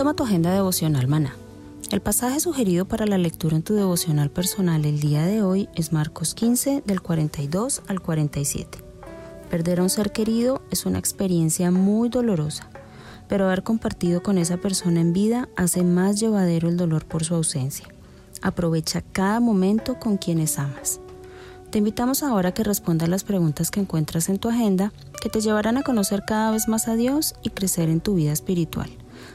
Toma tu agenda devocional maná. El pasaje sugerido para la lectura en tu devocional personal el día de hoy es Marcos 15 del 42 al 47. Perder a un ser querido es una experiencia muy dolorosa, pero haber compartido con esa persona en vida hace más llevadero el dolor por su ausencia. Aprovecha cada momento con quienes amas. Te invitamos ahora a que respondas las preguntas que encuentras en tu agenda que te llevarán a conocer cada vez más a Dios y crecer en tu vida espiritual.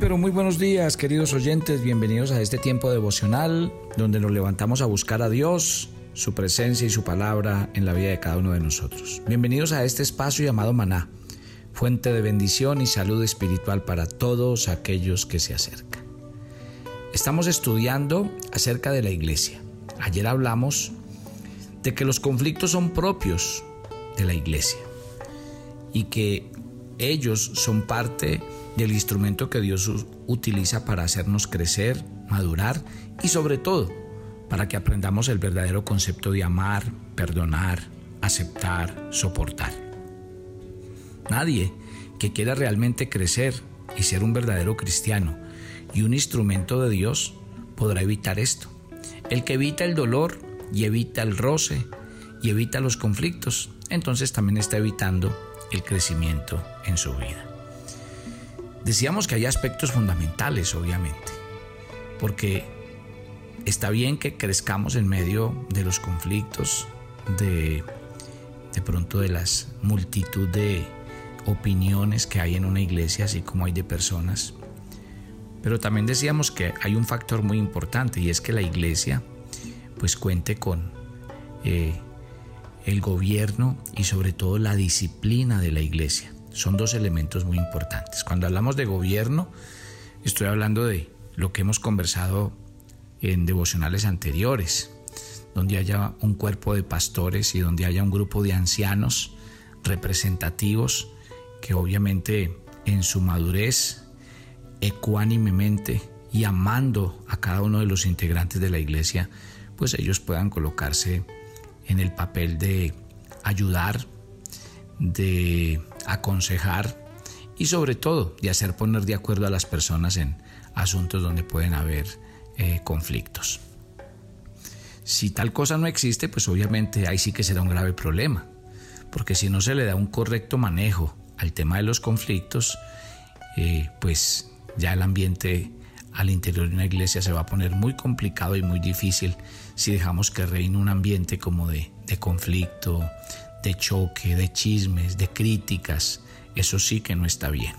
Pero muy buenos días queridos oyentes, bienvenidos a este tiempo devocional donde nos levantamos a buscar a Dios, su presencia y su palabra en la vida de cada uno de nosotros. Bienvenidos a este espacio llamado Maná, fuente de bendición y salud espiritual para todos aquellos que se acercan. Estamos estudiando acerca de la iglesia. Ayer hablamos de que los conflictos son propios de la iglesia y que ellos son parte del instrumento que Dios utiliza para hacernos crecer, madurar y sobre todo para que aprendamos el verdadero concepto de amar, perdonar, aceptar, soportar. Nadie que quiera realmente crecer y ser un verdadero cristiano y un instrumento de Dios podrá evitar esto. El que evita el dolor y evita el roce y evita los conflictos, entonces también está evitando el crecimiento en su vida. Decíamos que hay aspectos fundamentales, obviamente, porque está bien que crezcamos en medio de los conflictos, de, de pronto de las multitud de opiniones que hay en una iglesia, así como hay de personas. Pero también decíamos que hay un factor muy importante y es que la iglesia pues cuente con eh, el gobierno y sobre todo la disciplina de la iglesia. Son dos elementos muy importantes. Cuando hablamos de gobierno, estoy hablando de lo que hemos conversado en devocionales anteriores, donde haya un cuerpo de pastores y donde haya un grupo de ancianos representativos que obviamente en su madurez, ecuánimemente y amando a cada uno de los integrantes de la iglesia, pues ellos puedan colocarse en el papel de ayudar, de aconsejar y sobre todo de hacer poner de acuerdo a las personas en asuntos donde pueden haber eh, conflictos. Si tal cosa no existe, pues obviamente ahí sí que será un grave problema, porque si no se le da un correcto manejo al tema de los conflictos, eh, pues ya el ambiente al interior de una iglesia se va a poner muy complicado y muy difícil si dejamos que reine un ambiente como de, conflicto, de choque, de chismes, de críticas. Eso sí que no está bien.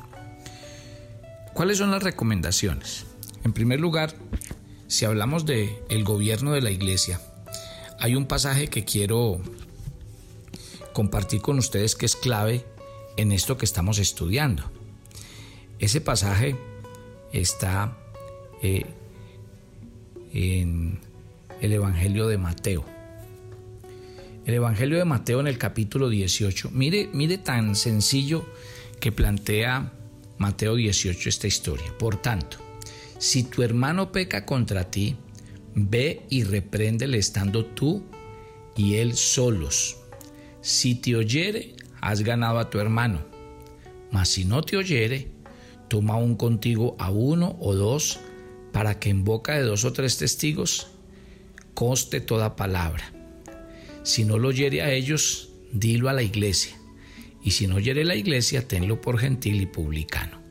¿Cuáles son las recomendaciones? En primer lugar, si hablamos de el gobierno de la iglesia, hay un pasaje que quiero compartir con ustedes que es clave en esto que estamos estudiando. Ese pasaje está eh, en el Evangelio de Mateo. El Evangelio de Mateo en el capítulo 18. Mire, mire tan sencillo que plantea Mateo 18 esta historia. Por tanto, si tu hermano peca contra ti, ve y repréndele estando tú y él solos. Si te oyere, has ganado a tu hermano. Mas si no te oyere, toma un contigo a uno o dos, para que en boca de dos o tres testigos conste toda palabra. Si no lo oyere a ellos, dilo a la iglesia. Y si no oyere la iglesia, tenlo por gentil y publicano.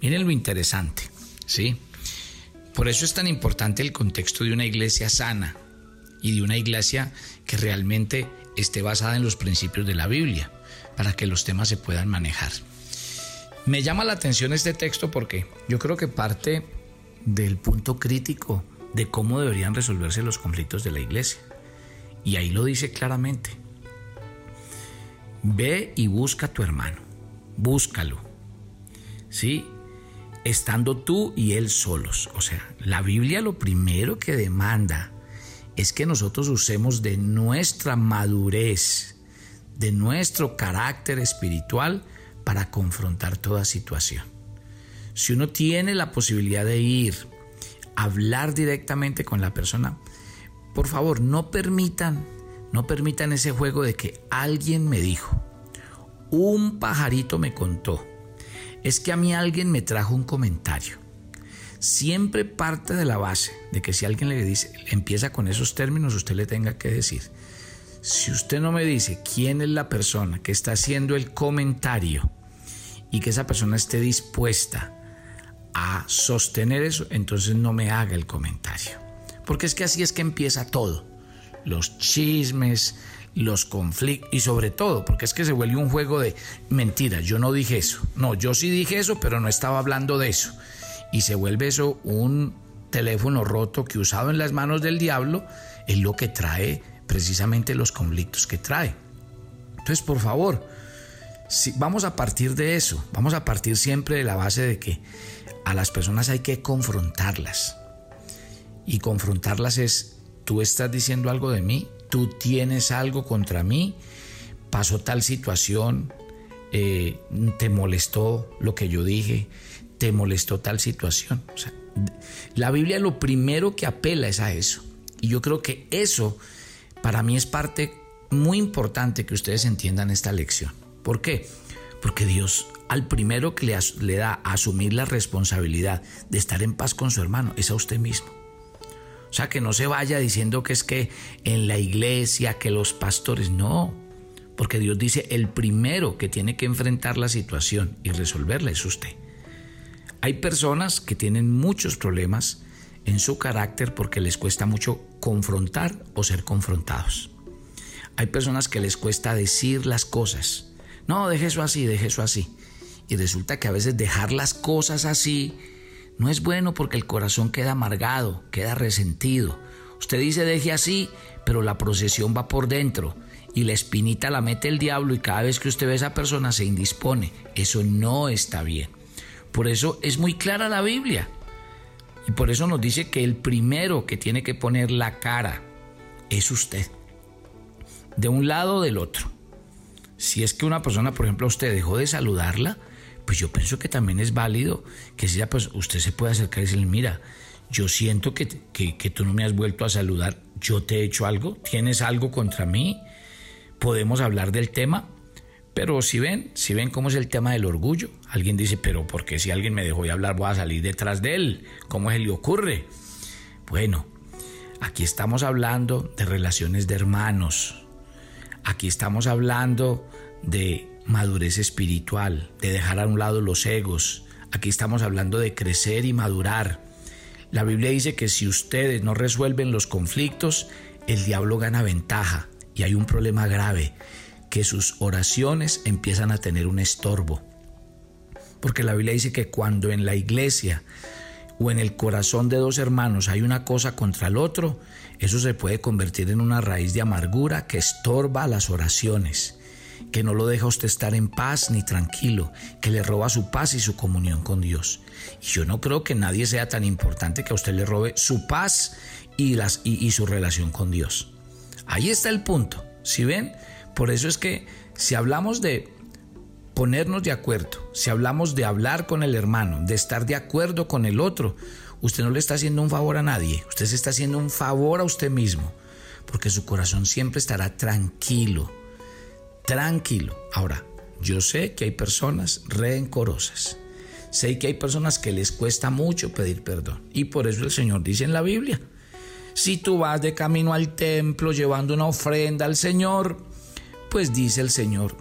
Miren lo interesante, ¿sí? Por eso es tan importante el contexto de una iglesia sana y de una iglesia que realmente esté basada en los principios de la Biblia, para que los temas se puedan manejar. Me llama la atención este texto porque yo creo que parte del punto crítico de cómo deberían resolverse los conflictos de la iglesia. Y ahí lo dice claramente. Ve y busca a tu hermano. Búscalo. ¿Sí? Estando tú y él solos. O sea, la Biblia lo primero que demanda es que nosotros usemos de nuestra madurez, de nuestro carácter espiritual para confrontar toda situación. Si uno tiene la posibilidad de ir, hablar directamente con la persona, por favor, no permitan, no permitan ese juego de que alguien me dijo, un pajarito me contó, es que a mí alguien me trajo un comentario. Siempre parte de la base de que si alguien le dice, empieza con esos términos, usted le tenga que decir, si usted no me dice quién es la persona que está haciendo el comentario y que esa persona esté dispuesta a sostener eso, entonces no me haga el comentario. Porque es que así es que empieza todo. Los chismes, los conflictos y sobre todo, porque es que se vuelve un juego de mentiras. Yo no dije eso. No, yo sí dije eso, pero no estaba hablando de eso. Y se vuelve eso un teléfono roto que usado en las manos del diablo es lo que trae precisamente los conflictos que trae. Entonces, por favor, si, vamos a partir de eso, vamos a partir siempre de la base de que a las personas hay que confrontarlas. Y confrontarlas es, tú estás diciendo algo de mí, tú tienes algo contra mí, pasó tal situación, eh, te molestó lo que yo dije, te molestó tal situación. la Biblia lo primero que apela es a eso. Y yo creo que eso para mí es parte muy importante que ustedes entiendan esta lección. ¿Por qué? Porque Dios al primero que le, le da a asumir la responsabilidad de estar en paz con su hermano es a usted mismo. O sea, que no se vaya diciendo que es que en la iglesia, que los pastores, no. Porque Dios dice, el primero que tiene que enfrentar la situación y resolverla es usted. Hay personas que tienen muchos problemas en su carácter porque les cuesta mucho confrontar o ser confrontados. Hay personas que les cuesta decir las cosas. No, deje eso así, deje eso así. Y resulta que a veces dejar las cosas así no es bueno porque el corazón queda amargado, queda resentido. Usted dice deje así, pero la procesión va por dentro y la espinita la mete el diablo y cada vez que usted ve a esa persona se indispone. Eso no está bien. Por eso es muy clara la Biblia. Y por eso nos dice que el primero que tiene que poner la cara es usted. De un lado o del otro. Si es que una persona, por ejemplo, usted dejó de saludarla, pues yo pienso que también es válido que sea, pues usted se puede acercar y decirle, mira, yo siento que, que, que, tú no me has vuelto a saludar, yo te he hecho algo, tienes algo contra mí, podemos hablar del tema, pero si ven, si ven cómo es el tema del orgullo, alguien dice, pero ¿por qué si alguien me dejó de hablar voy a salir detrás de él? ¿Cómo se le ocurre? Bueno, aquí estamos hablando de relaciones de hermanos, aquí estamos hablando de madurez espiritual, de dejar a un lado los egos, aquí estamos hablando de crecer y madurar. La Biblia dice que si ustedes no resuelven los conflictos, el diablo gana ventaja y hay un problema grave que sus oraciones empiezan a tener un estorbo. Porque la Biblia dice que cuando en la iglesia o en el corazón de dos hermanos hay una cosa contra el otro, eso se puede convertir en una raíz de amargura que estorba las oraciones, que no lo deja usted estar en paz ni tranquilo, que le roba su paz y su comunión con Dios. Y yo no creo que nadie sea tan importante que a usted le robe su paz y, las, y su relación con Dios. Ahí está el punto. ¿Sí ven? Por eso es que si hablamos de ponernos de acuerdo, si hablamos de hablar con el hermano, de estar de acuerdo con el otro, usted no le está haciendo un favor a nadie, usted se está haciendo un favor a usted mismo, porque su corazón siempre estará tranquilo, tranquilo. Ahora, yo sé que hay personas rencorosas, sé que hay personas que les cuesta mucho pedir perdón, y por eso el Señor dice en la Biblia, si tú vas de camino al templo llevando una ofrenda al Señor, pues dice el Señor,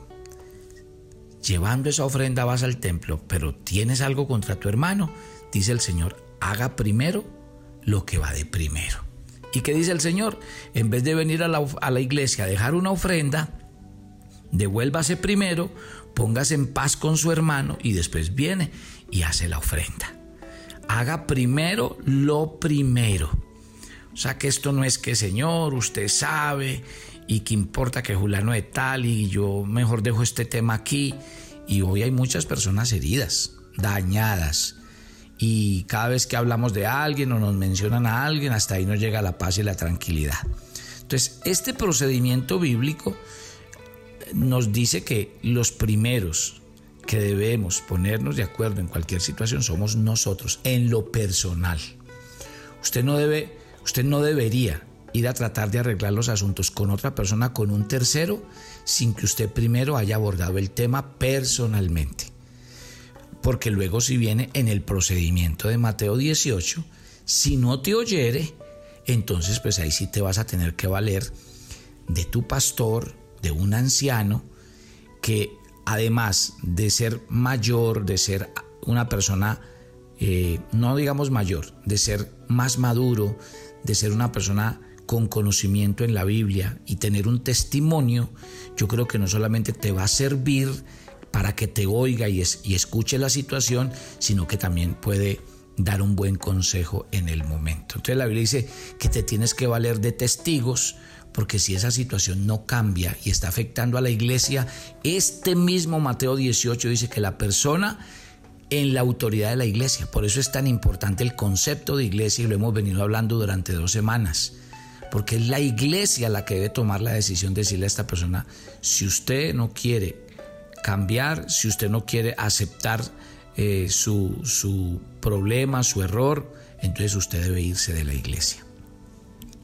llevando esa ofrenda vas al templo, pero tienes algo contra tu hermano, dice el Señor, haga primero lo que va de primero. ¿Y qué dice el Señor? En vez de venir a la, iglesia a dejar una ofrenda, devuélvase primero, póngase en paz con su hermano y después viene y hace la ofrenda. Haga primero lo primero. O sea que esto no es que Señor, usted sabe y que importa que Juliano de tal y yo mejor dejo este tema aquí. Y hoy hay muchas personas heridas, dañadas, y cada vez que hablamos de alguien o nos mencionan a alguien, hasta ahí nos llega la paz y la tranquilidad. Entonces, este procedimiento bíblico nos dice que los primeros que debemos ponernos de acuerdo en cualquier situación somos nosotros, en lo personal. Usted no debe, usted no debería ir a tratar de arreglar los asuntos con otra persona, con un tercero, sin que usted primero haya abordado el tema personalmente porque luego si viene en el procedimiento de Mateo 18, si no te oyere, entonces pues ahí sí te vas a tener que valer de tu pastor, de un anciano, que además de ser mayor, de ser una persona, eh, no digamos mayor, de ser más maduro, de ser una persona con conocimiento en la Biblia y tener un testimonio, yo creo que no solamente te va a servir para que te oiga y, escuche la situación, sino que también puede dar un buen consejo en el momento. Entonces la Biblia dice que te tienes que valer de testigos, porque si esa situación no cambia y está afectando a la iglesia, este mismo Mateo 18 dice que la persona en la autoridad de la iglesia, por eso es tan importante el concepto de iglesia y lo hemos venido hablando durante dos semanas, porque es la iglesia la que debe tomar la decisión de decirle a esta persona, si usted no quiere cambiar, si usted no quiere aceptar eh, su, su problema, su error, entonces usted debe irse de la iglesia.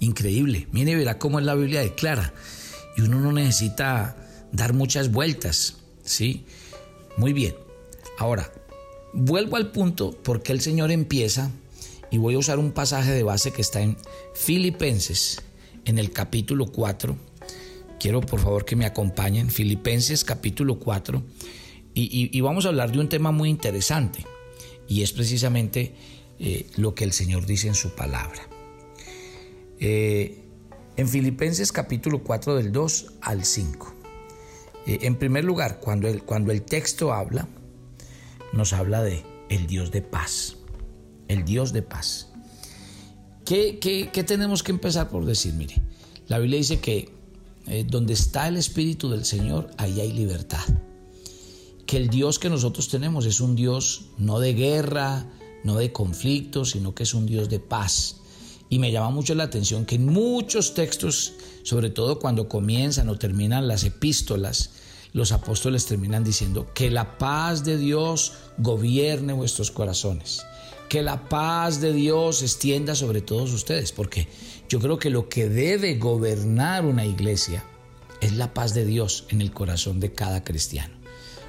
Increíble. Mire, verá cómo la Biblia declara. Y uno no necesita dar muchas vueltas. ¿Sí? Muy bien. Ahora, vuelvo al punto porque el Señor empieza y voy a usar un pasaje de base que está en Filipenses, en el capítulo 4 Quiero por favor que me acompañen, Filipenses capítulo 4, y, vamos a hablar de un tema muy interesante, y es precisamente eh, lo que el Señor dice en su palabra. Eh, en Filipenses capítulo 4 del 2 al 5. Eh, en primer lugar, cuando el, cuando el texto habla, nos habla de el Dios de paz, el Dios de paz. ¿Qué, qué tenemos que empezar por decir? Mire, la Biblia dice que eh, donde está el Espíritu del Señor, ahí hay libertad. Que el Dios que nosotros tenemos es un Dios no de guerra, no de conflicto, sino que es un Dios de paz. Y me llama mucho la atención que en muchos textos, sobre todo cuando comienzan o terminan las epístolas, los apóstoles terminan diciendo que la paz de Dios gobierne vuestros corazones que la paz de Dios extienda sobre todos ustedes, porque yo creo que lo que debe gobernar una iglesia es la paz de Dios en el corazón de cada cristiano.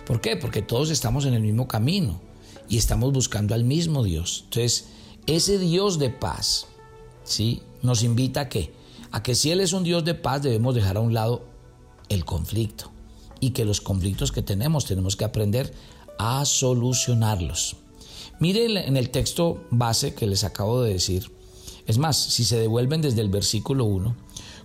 ¿Por qué? Porque todos estamos en el mismo camino y estamos buscando al mismo Dios. Entonces, ese Dios de paz, ¿sí? Nos invita a que a que si él es un Dios de paz, debemos dejar a un lado el conflicto y que los conflictos que tenemos tenemos que aprender a solucionarlos. Mire en el texto base que les acabo de decir. Es más, si se devuelven desde el versículo 1,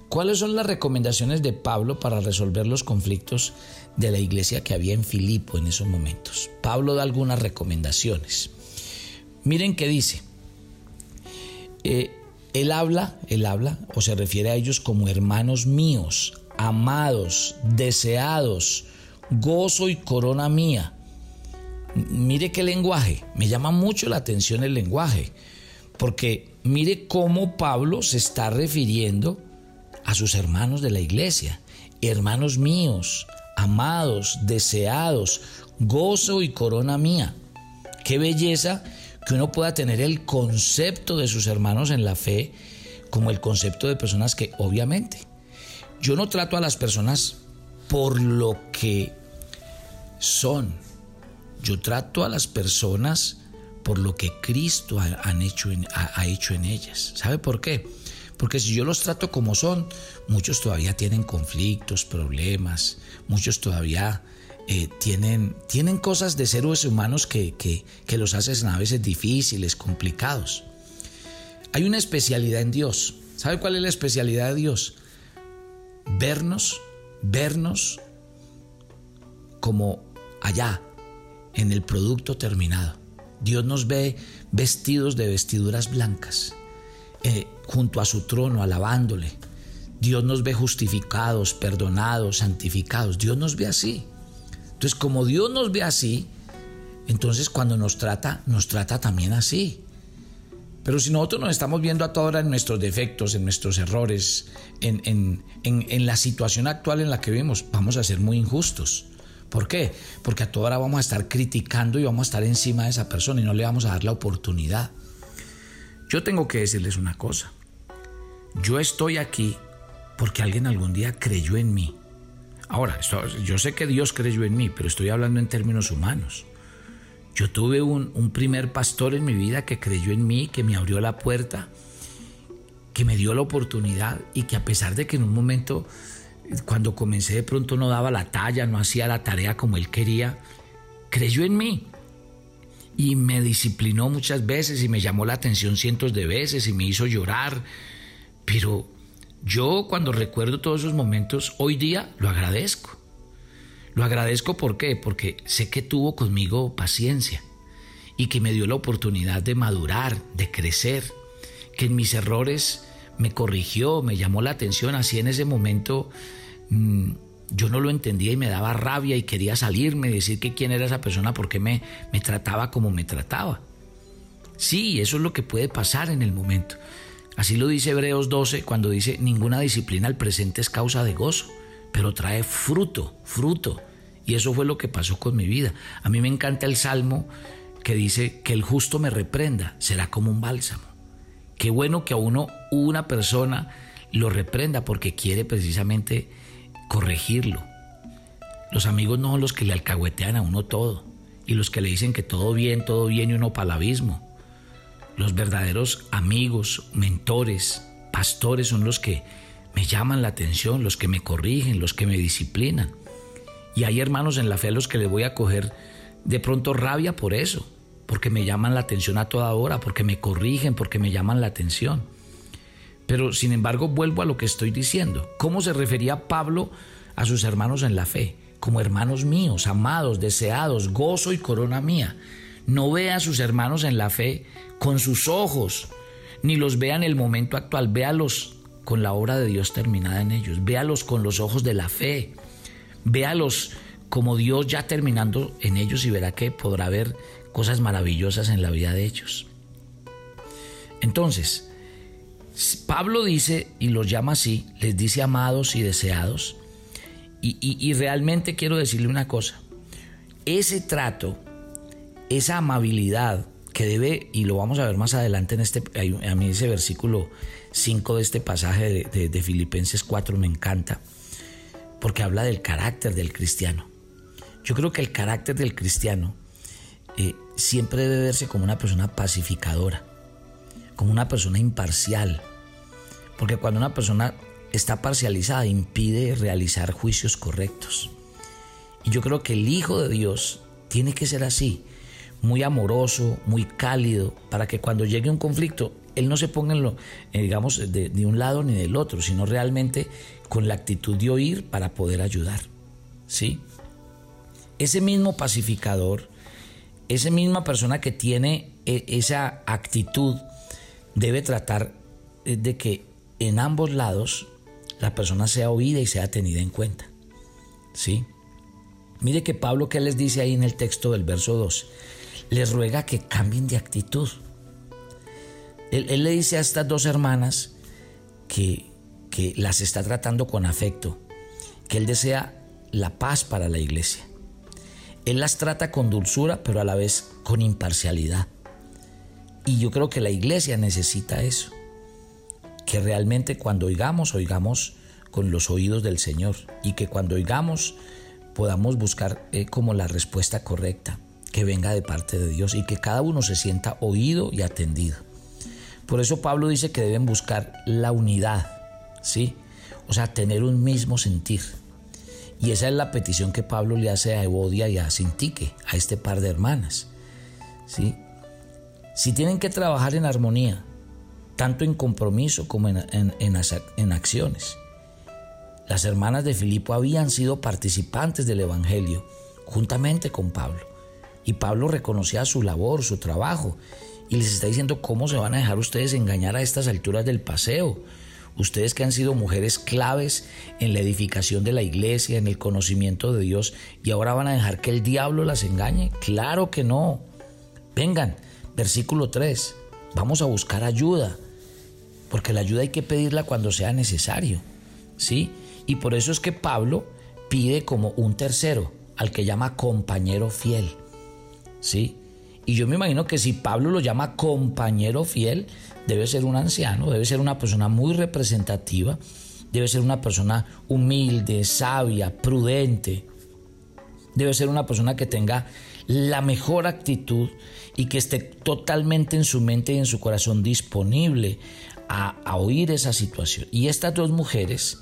¿cuáles son las recomendaciones de Pablo para resolver los conflictos de la iglesia que había en Filipo en esos momentos? Pablo da algunas recomendaciones. Miren qué dice. Eh, él habla, él habla, o se refiere a ellos como hermanos míos, amados, deseados, gozo y corona mía mire qué lenguaje, me llama mucho la atención el lenguaje, porque mire cómo Pablo se está refiriendo a sus hermanos de la iglesia, hermanos míos, amados, deseados, gozo y corona mía. Qué belleza que uno pueda tener el concepto de sus hermanos en la fe como el concepto de personas que obviamente yo no trato a las personas por lo que son. Yo trato a las personas por lo que Cristo ha, hecho, en, ha hecho en ellas. ¿Sabe por qué? Porque si yo los trato como son, muchos todavía tienen conflictos, problemas, muchos todavía eh, tienen, tienen cosas de seres humanos que, que los hacen a veces difíciles, complicados. Hay una especialidad en Dios. ¿Sabe cuál es la especialidad de Dios? Vernos, vernos como allá, en el producto terminado. Dios nos ve vestidos de vestiduras blancas eh, junto a su trono, alabándole. Dios nos ve justificados, perdonados, santificados. Dios nos ve así. Entonces, como Dios nos ve así, entonces cuando nos trata, nos trata también así. Pero si nosotros nos estamos viendo a toda hora en nuestros defectos, en nuestros errores, en, en, en, la situación actual en la que vivimos, vamos a ser muy injustos. ¿Por qué? Porque a toda hora vamos a estar criticando y vamos a estar encima de esa persona y no le vamos a dar la oportunidad. Yo tengo que decirles una cosa. Yo estoy aquí porque alguien algún día creyó en mí. Ahora, yo sé que Dios creyó en mí, pero estoy hablando en términos humanos. Yo tuve un, primer pastor en mi vida que creyó en mí, que me abrió la puerta, que me dio la oportunidad y que a pesar de que en un momento, cuando comencé de pronto no daba la talla, no hacía la tarea como él quería, creyó en mí y me disciplinó muchas veces y me llamó la atención cientos de veces y me hizo llorar. Pero yo cuando recuerdo todos esos momentos, hoy día lo agradezco. Lo agradezco ¿por qué? Porque sé que tuvo conmigo paciencia y que me dio la oportunidad de madurar, de crecer, que en mis errores me corrigió, me llamó la atención, así en ese momento... Mm, yo no lo entendía y me daba rabia y quería salirme, decir que quién era esa persona, porque me, me trataba como me trataba. Sí, eso es lo que puede pasar en el momento. Así lo dice Hebreos 12 cuando dice, ninguna disciplina al presente es causa de gozo, pero trae fruto, fruto. Y eso fue lo que pasó con mi vida. A mí me encanta el salmo que dice que el justo me reprenda, será como un bálsamo. Qué bueno que a uno una persona lo reprenda porque quiere precisamente corregirlo. Los amigos no son los que le alcahuetean a uno todo y los que le dicen que todo bien, todo bien y uno para el abismo. Los verdaderos amigos, mentores, pastores son los que me llaman la atención, los que me corrigen, los que me disciplinan. Y hay hermanos en la fe a los que le voy a coger de pronto rabia por eso, porque me llaman la atención a toda hora, porque me corrigen, porque me llaman la atención. Pero sin embargo vuelvo a lo que estoy diciendo. ¿Cómo se refería Pablo a sus hermanos en la fe? Como hermanos míos, amados, deseados, gozo y corona mía. No vea a sus hermanos en la fe con sus ojos, ni los vea en el momento actual, véalos con la obra de Dios terminada en ellos, véalos con los ojos de la fe, véalos como Dios ya terminando en ellos y verá que podrá haber cosas maravillosas en la vida de ellos. Entonces, Pablo dice, y los llama así, les dice amados y deseados, y, realmente quiero decirle una cosa, ese trato, esa amabilidad que debe, y lo vamos a ver más adelante en este, a mí ese versículo 5 de este pasaje de, Filipenses 4 me encanta, porque habla del carácter del cristiano. Yo creo que el carácter del cristiano eh, siempre debe verse como una persona pacificadora, como una persona imparcial, porque cuando una persona está parcializada impide realizar juicios correctos. Y yo creo que el Hijo de Dios tiene que ser así, muy amoroso, muy cálido, para que cuando llegue un conflicto, Él no se ponga en lo, eh, digamos, de, de un lado ni del otro, sino realmente con la actitud de oír para poder ayudar. ¿Sí? Ese mismo pacificador, esa misma persona que tiene eh, esa actitud, debe tratar eh, de que en ambos lados la persona sea oída y sea tenida en cuenta. ¿Sí? Mire que Pablo que les dice ahí en el texto del verso 2, les ruega que cambien de actitud. Él, le dice a estas dos hermanas que que las está tratando con afecto, que Él desea la paz para la iglesia. Él las trata con dulzura, pero a la vez con imparcialidad. Y yo creo que la iglesia necesita eso. Que realmente cuando oigamos, oigamos con los oídos del Señor. Y que cuando oigamos podamos buscar eh, como la respuesta correcta, que venga de parte de Dios y que cada uno se sienta oído y atendido. Por eso Pablo dice que deben buscar la unidad, ¿sí? O sea, tener un mismo sentir. Y esa es la petición que Pablo le hace a Evodia y a Sintique, a este par de hermanas. ¿sí? Si tienen que trabajar en armonía, tanto en compromiso como en, en acciones. Las hermanas de Filipo habían sido participantes del Evangelio juntamente con Pablo. Y Pablo reconocía su labor, su trabajo, y les está diciendo cómo se van a dejar ustedes engañar a estas alturas del paseo ustedes que han sido mujeres claves en la edificación de la iglesia, en el conocimiento de Dios, y ahora van a dejar que el diablo las engañe. Claro que no. Vengan, versículo 3, vamos a buscar ayuda, porque la ayuda hay que pedirla cuando sea necesario. ¿Sí? Y por eso es que Pablo pide como un tercero, al que llama compañero fiel. ¿Sí? Y yo me imagino que si Pablo lo llama compañero fiel, debe ser un anciano, debe ser una persona muy representativa, debe ser una persona humilde, sabia, prudente, debe ser una persona que tenga la mejor actitud y que esté totalmente en su mente y en su corazón disponible a, oír esa situación. Y estas dos mujeres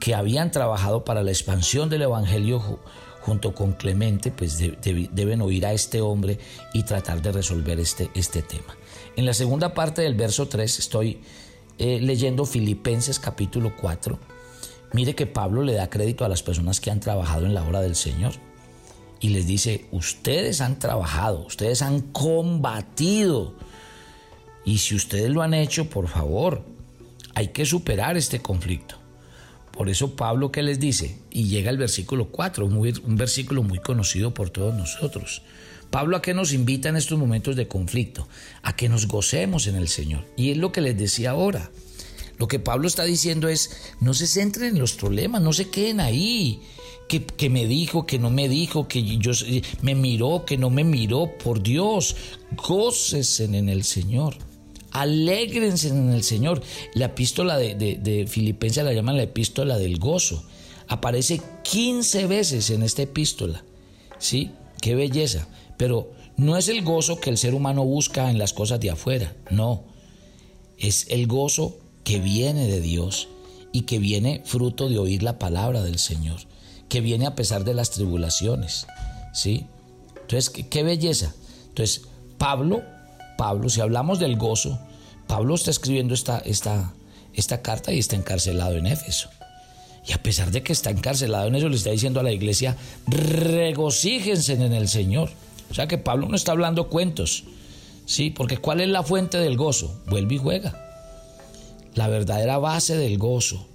que habían trabajado para la expansión del Evangelio junto con Clemente, pues deben oír a este hombre y tratar de resolver este, este tema. En la segunda parte del verso 3 estoy eh, leyendo Filipenses capítulo 4. Mire que Pablo le da crédito a las personas que han trabajado en la obra del Señor. Y les dice, ustedes han trabajado, ustedes han combatido. Y si ustedes lo han hecho, por favor, hay que superar este conflicto. Por eso Pablo que les dice, y llega el versículo 4, un versículo muy conocido por todos nosotros. Pablo a qué nos invita en estos momentos de conflicto? A que nos gocemos en el Señor. Y es lo que les decía ahora. Lo que Pablo está diciendo es, no se centren en los problemas, no se queden ahí. Que, me dijo, que no me dijo, que yo me miró, que no me miró. Por Dios, gócesen en el Señor. Alégrense en el Señor. La epístola de, de, Filipenses la llaman la epístola del gozo. Aparece 15 veces en esta epístola. ¿Sí? Qué belleza. Pero no es el gozo que el ser humano busca en las cosas de afuera, no. Es el gozo que viene de Dios y que viene fruto de oír la palabra del Señor, que viene a pesar de las tribulaciones. ¿Sí? Entonces, qué, belleza. Entonces, Pablo, Pablo, si hablamos del gozo, Pablo está escribiendo esta, esta, esta carta y está encarcelado en Éfeso. Y a pesar de que está encarcelado en eso, le está diciendo a la iglesia, regocíjense en el Señor. O sea que Pablo no está hablando cuentos, ¿sí? Porque ¿cuál es la fuente del gozo? Vuelve y juega. La verdadera base del gozo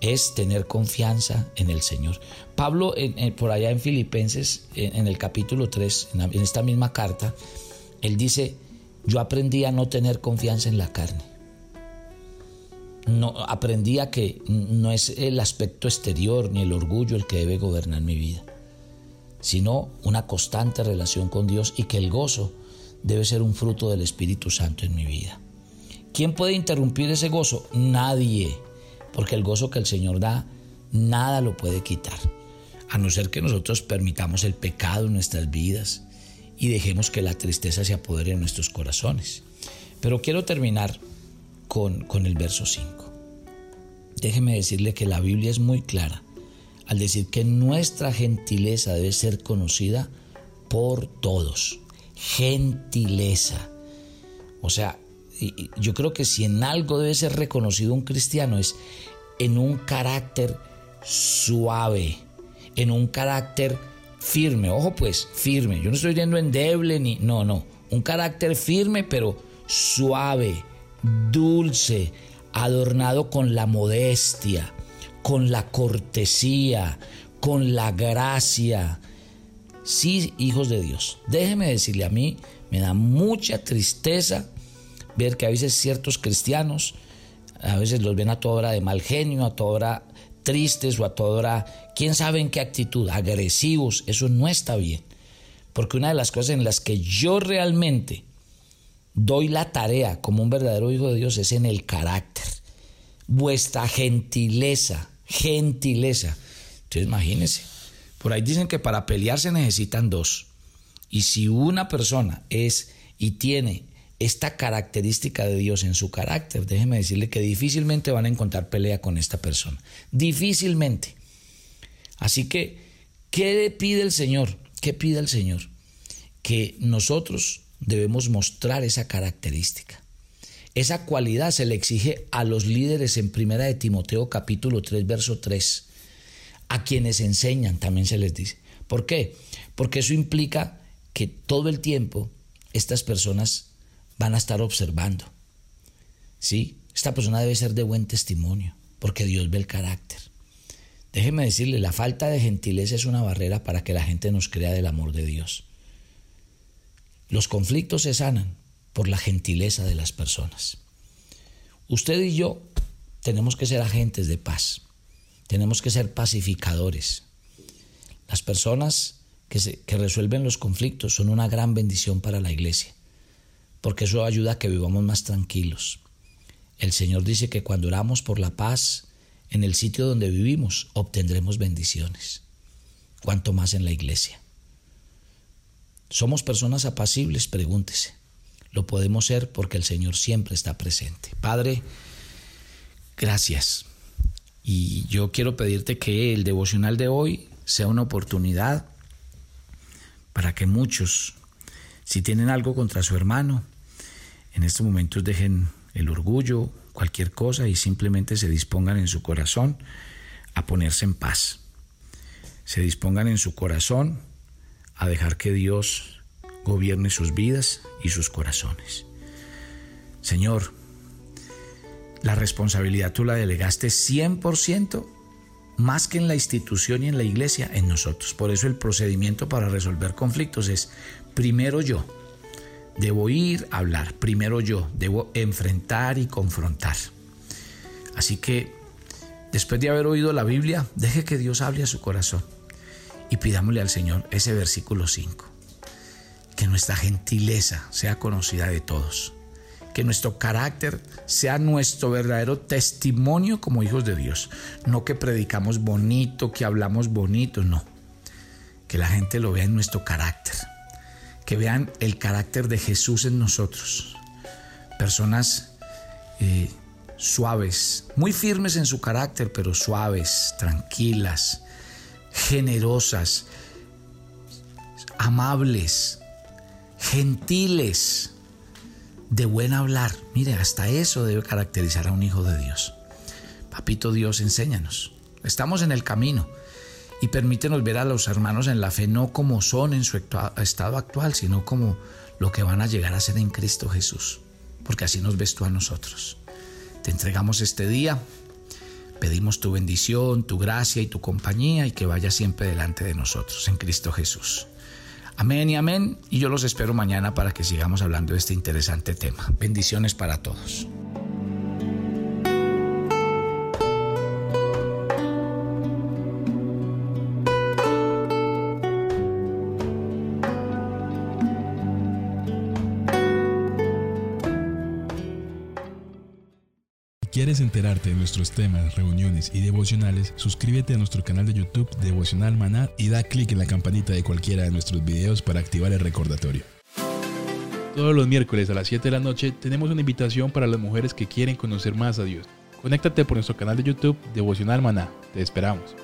es tener confianza en el Señor. Pablo, por allá en Filipenses, en, el capítulo 3, en, en esta misma carta, él dice, yo aprendí a no tener confianza en la carne. No, aprendí a que no es el aspecto exterior ni el orgullo el que debe gobernar mi vida sino una constante relación con Dios y que el gozo debe ser un fruto del Espíritu Santo en mi vida. ¿Quién puede interrumpir ese gozo? Nadie, porque el gozo que el Señor da, nada lo puede quitar, a no ser que nosotros permitamos el pecado en nuestras vidas y dejemos que la tristeza se apodere en nuestros corazones. Pero quiero terminar con, con el verso 5. Déjeme decirle que la Biblia es muy clara al decir que nuestra gentileza debe ser conocida por todos. Gentileza. O sea, yo creo que si en algo debe ser reconocido un cristiano es en un carácter suave, en un carácter firme. Ojo pues, firme. Yo no estoy en endeble ni... No, no. Un carácter firme pero suave, dulce, adornado con la modestia con la cortesía, con la gracia. Sí, hijos de Dios. Déjeme decirle a mí, me da mucha tristeza ver que a veces ciertos cristianos A veces los ven a toda hora de mal genio, a toda hora tristes o a quién sabe en qué actitud, agresivos. Eso no está bien. Porque una de las cosas en las que yo realmente doy la tarea como un verdadero hijo de Dios es en el carácter. Vuestra gentileza, gentileza. Entonces imagínense, por ahí dicen que para pelear se necesitan dos. Y si una persona es y tiene esta característica de Dios en su carácter, déjeme decirle que difícilmente van a encontrar pelea con esta persona. Difícilmente. Así que, ¿qué pide el Señor? ¿Qué pide el Señor? Que nosotros debemos mostrar esa característica. Esa cualidad se le exige a los líderes en Primera de Timoteo capítulo 3 verso 3. A quienes enseñan también se les dice. ¿Por qué? Porque eso implica que todo el tiempo estas personas van a estar observando. ¿Sí? Esta persona debe ser de buen testimonio, porque Dios ve el carácter. Déjeme decirle, la falta de gentileza es una barrera para que la gente nos crea del amor de Dios. Los conflictos se sanan por la gentileza de las personas. Usted y yo tenemos que ser agentes de paz, tenemos que ser pacificadores. Las personas que, resuelven los conflictos son una gran bendición para la iglesia, porque eso ayuda a que vivamos más tranquilos. El Señor dice que cuando oramos por la paz en el sitio donde vivimos, obtendremos bendiciones, cuanto más en la iglesia. ¿Somos personas apacibles? Pregúntese. Lo podemos ser porque el Señor siempre está presente. Padre, gracias. Y yo quiero pedirte que el devocional de hoy sea una oportunidad para que muchos, si tienen algo contra su hermano, en estos momentos dejen el orgullo, cualquier cosa y simplemente se dispongan en su corazón a ponerse en paz. Se dispongan en su corazón a dejar que Dios gobierne sus vidas y sus corazones. Señor, la responsabilidad tú la delegaste 100% más que en la institución y en la iglesia, en nosotros. Por eso el procedimiento para resolver conflictos es primero yo. Debo ir a hablar, primero yo, debo enfrentar y confrontar. Así que, después de haber oído la Biblia, deje que Dios hable a su corazón y pidámosle al Señor ese versículo 5. Que nuestra gentileza sea conocida de todos que nuestro carácter sea nuestro verdadero testimonio como hijos de Dios. No que predicamos bonito, que hablamos bonito, no. Que la gente lo vea en nuestro carácter. Que vean el carácter de Jesús en nosotros. Personas eh, suaves, muy firmes en su carácter, pero suaves, tranquilas, generosas, amables, gentiles de buen hablar. Mire, hasta eso debe caracterizar a un hijo de Dios. Papito Dios, enséñanos. Estamos en el camino y permítenos ver a los hermanos en la fe no como son en su estado actual, sino como lo que van a llegar a ser en Cristo Jesús, porque así nos ves tú a nosotros. Te entregamos este día, pedimos tu bendición, tu gracia y tu compañía y que vaya siempre delante de nosotros en Cristo Jesús. Amén y amén. Y yo los espero mañana para que sigamos hablando de este interesante tema. Bendiciones para todos. Enterarte de nuestros temas, reuniones y devocionales? Suscríbete a nuestro canal de YouTube Devocional Maná y da clic en la campanita de cualquiera de nuestros videos para activar el recordatorio. Todos los miércoles a las 7 de la noche tenemos una invitación para las mujeres que quieren conocer más a Dios. Conéctate por nuestro canal de YouTube Devocional Maná. Te esperamos.